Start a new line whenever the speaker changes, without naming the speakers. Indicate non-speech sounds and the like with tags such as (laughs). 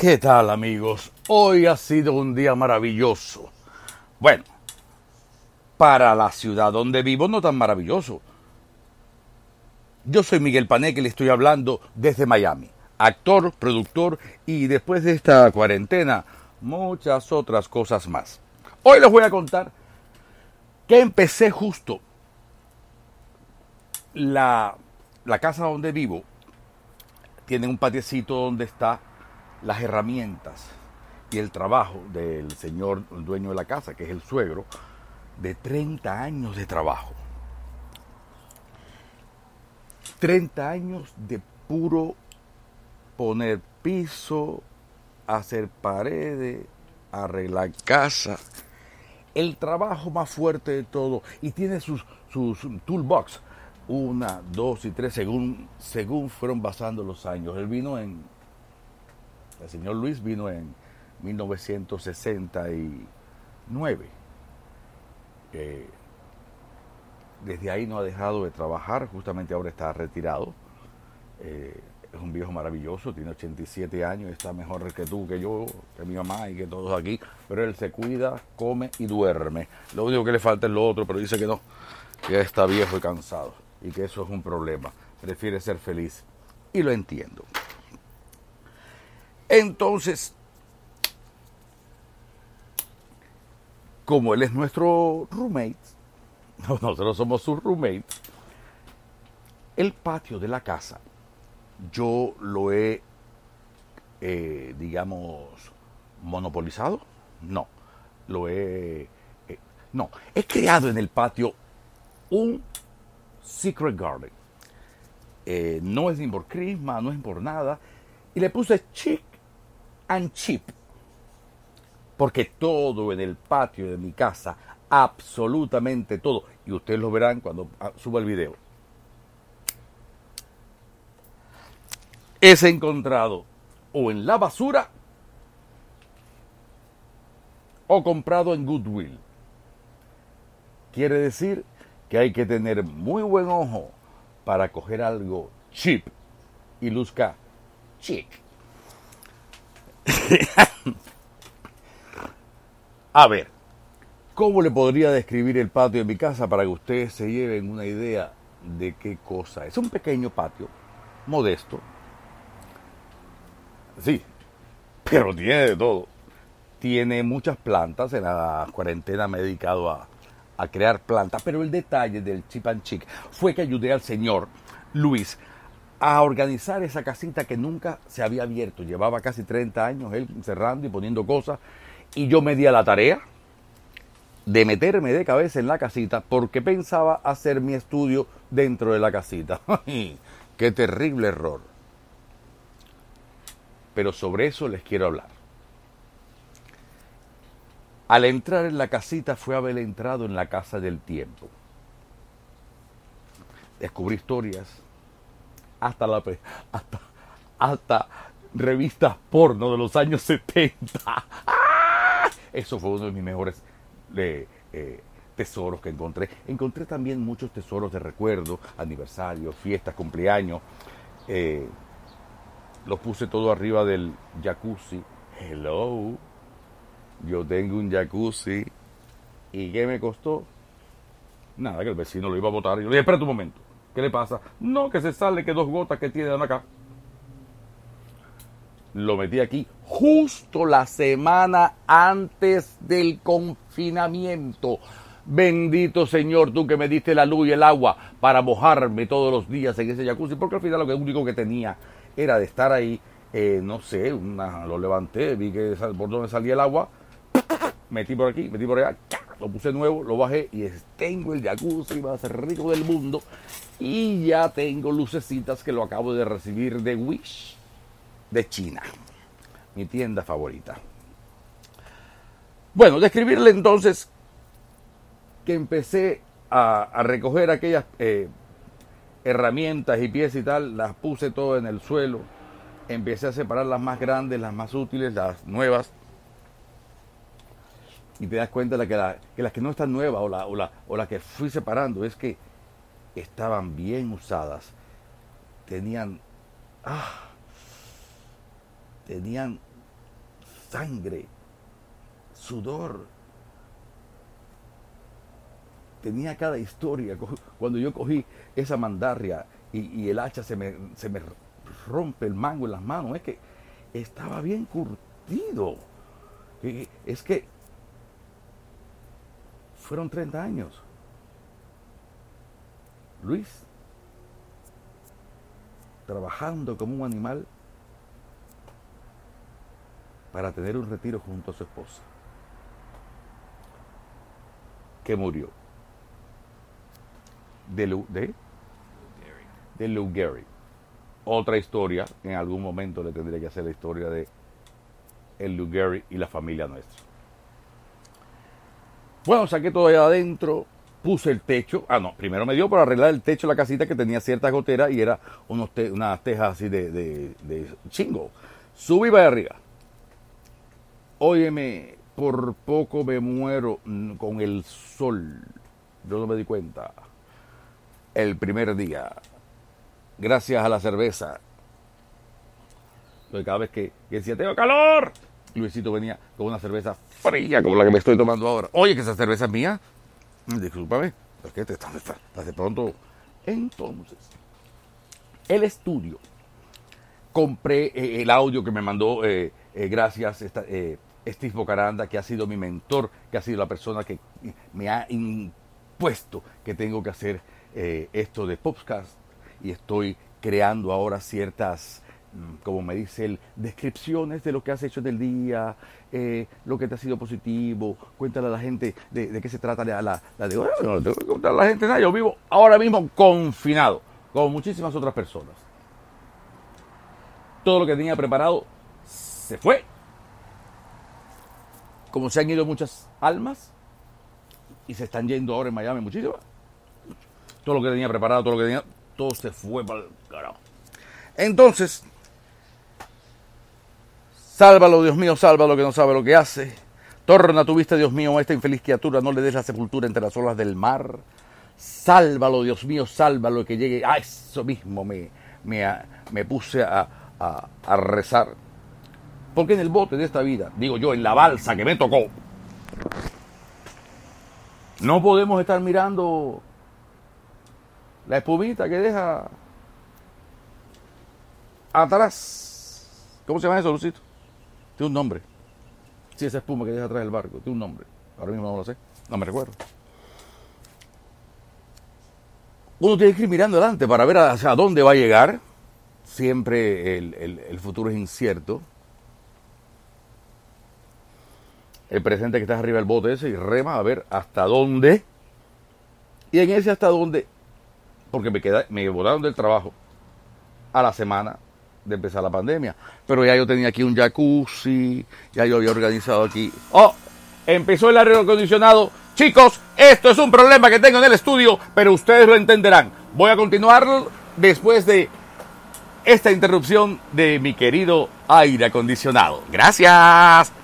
¿Qué tal amigos? Hoy ha sido un día maravilloso. Bueno, para la ciudad donde vivo no tan maravilloso. Yo soy Miguel Pané que le estoy hablando desde Miami. Actor, productor y después de esta cuarentena muchas otras cosas más. Hoy les voy a contar que empecé justo la, la casa donde vivo. Tiene un patiecito donde está las herramientas y el trabajo del señor dueño de la casa, que es el suegro, de 30 años de trabajo. 30 años de puro poner piso, hacer paredes, arreglar casa. El trabajo más fuerte de todo. Y tiene sus, sus toolbox. Una, dos y tres, según, según fueron pasando los años. Él vino en el señor Luis vino en 1969. Eh, desde ahí no ha dejado de trabajar, justamente ahora está retirado. Eh, es un viejo maravilloso, tiene 87 años, está mejor que tú, que yo, que mi mamá y que todos aquí, pero él se cuida, come y duerme. Lo único que le falta es lo otro, pero dice que no, que está viejo y cansado y que eso es un problema. Prefiere ser feliz y lo entiendo. Entonces, como él es nuestro roommate, (laughs) nosotros somos su roommate, el patio de la casa yo lo he, eh, digamos, monopolizado. No, lo he... Eh, no, he creado en el patio un secret garden. Eh, no es ni por crisma, no es por nada. Y le puse chic and cheap. Porque todo en el patio de mi casa, absolutamente todo, y ustedes lo verán cuando ah, suba el video, es encontrado o en la basura o comprado en Goodwill. Quiere decir que hay que tener muy buen ojo para coger algo cheap y luzca chic. (laughs) A ver, ¿cómo le podría describir el patio de mi casa para que ustedes se lleven una idea de qué cosa es? Un pequeño patio, modesto. Sí, pero tiene de todo. Tiene muchas plantas. En la cuarentena me he dedicado a, a crear plantas. Pero el detalle del chip and chic fue que ayudé al señor Luis a organizar esa casita que nunca se había abierto. Llevaba casi 30 años él cerrando y poniendo cosas. Y yo me di a la tarea de meterme de cabeza en la casita porque pensaba hacer mi estudio dentro de la casita. (laughs) ¡Qué terrible error! Pero sobre eso les quiero hablar. Al entrar en la casita fue haber entrado en la casa del tiempo. Descubrí historias, hasta, la, hasta, hasta revistas porno de los años 70. ¡Ah! Eso fue uno de mis mejores eh, tesoros que encontré. Encontré también muchos tesoros de recuerdo, aniversarios, fiestas, cumpleaños. Eh, los puse todo arriba del jacuzzi. Hello. Yo tengo un jacuzzi. ¿Y qué me costó? Nada, que el vecino lo iba a botar. Y yo le dije, espera un momento. ¿Qué le pasa? No, que se sale, que dos gotas que tiene acá. Lo metí aquí justo la semana antes del confinamiento. Bendito Señor, tú que me diste la luz y el agua para mojarme todos los días en ese jacuzzi, porque al final lo único que tenía era de estar ahí, eh, no sé, lo levanté, vi que por donde salía el agua, metí por aquí, metí por allá, lo puse nuevo, lo bajé y tengo el jacuzzi más rico del mundo y ya tengo lucecitas que lo acabo de recibir de Wish de China, mi tienda favorita. Bueno, describirle entonces que empecé a, recoger aquellas eh, herramientas y piezas y tal, las puse todo en el suelo, empecé a separar las más grandes, las más útiles, las nuevas, y te das cuenta de que, que las que no están nuevas o, la, o, la, o las que fui separando es que estaban bien usadas, tenían, ah, tenían sangre, sudor. Tenía cada historia. Cuando yo cogí esa mandarria y, el hacha se me, se me rompe el mango en las manos, es que estaba bien curtido. Es que fueron 30 años. Luis, trabajando como un animal para tener un retiro junto a su esposa, que murió de, de, de Lou. Otra historia, en algún momento le tendría que hacer la historia de el Lou y la familia nuestra. Bueno, saqué todo allá adentro, puse el techo. Ah, no, primero me dio por arreglar el techo de la casita que tenía ciertas goteras y era unos unas tejas así de, de, chingo. Subí para arriba. Óyeme, por poco me muero con el sol. Yo no me di cuenta. El primer día, gracias a la cerveza. cada vez que, que decía, tengo calor, Luisito venía con una cerveza fría como la que me estoy tomando ahora. Oye, que esa cerveza es mía. Discúlpame, ¿por qué te estás, de pronto? Entonces, el estudio. Compré eh, el audio que me mandó, eh, eh, gracias, esta, Steve Bocaranda, que ha sido mi mentor, que ha sido la persona que me ha impuesto que tengo que hacer esto de podcast. Y estoy creando ahora ciertas como me dice él, descripciones de lo que has hecho en el día, eh, lo que te ha sido positivo, cuéntale a la gente de, qué se trata la, la, de, bueno, no tengo que contar a la gente nada, yo vivo ahora mismo confinado, como muchísimas otras personas. Todo lo que tenía preparado se fue. Como se han ido muchas almas y se están yendo ahora en Miami muchísimas. Todo lo que tenía preparado, todo lo que tenía, todo se fue para el carajo. Entonces, Sálvalo, Dios mío, sálvalo que no sabe lo que hace. Torna tu vista, Dios mío, a esta infeliz criatura, no le des la sepultura entre las olas del mar. Sálvalo, Dios mío, sálvalo, que llegue. A eso mismo me, me, puse a, a rezar. Porque en el bote de esta vida, digo yo, en la balsa que me tocó, no podemos estar mirando la espumita que deja atrás. ¿Cómo se llama eso, Lucito? Tiene un nombre. Sí, esa espuma que deja atrás del barco, tiene un nombre. Ahora mismo no lo sé, no me recuerdo. Uno tiene que ir mirando adelante para ver hacia dónde va a llegar. Siempre el, futuro es incierto. El presente que está arriba del bote ese y rema a ver hasta dónde. Y en ese hasta dónde, porque me, queda, me volaron del trabajo a la semana, de empezar la pandemia. Pero ya yo tenía aquí un jacuzzi, ya yo había organizado aquí. ¡Oh! Empezó el aire acondicionado. Chicos, esto es un problema que tengo en el estudio, pero ustedes lo entenderán. Voy a continuar después de esta interrupción de mi querido aire acondicionado. Gracias.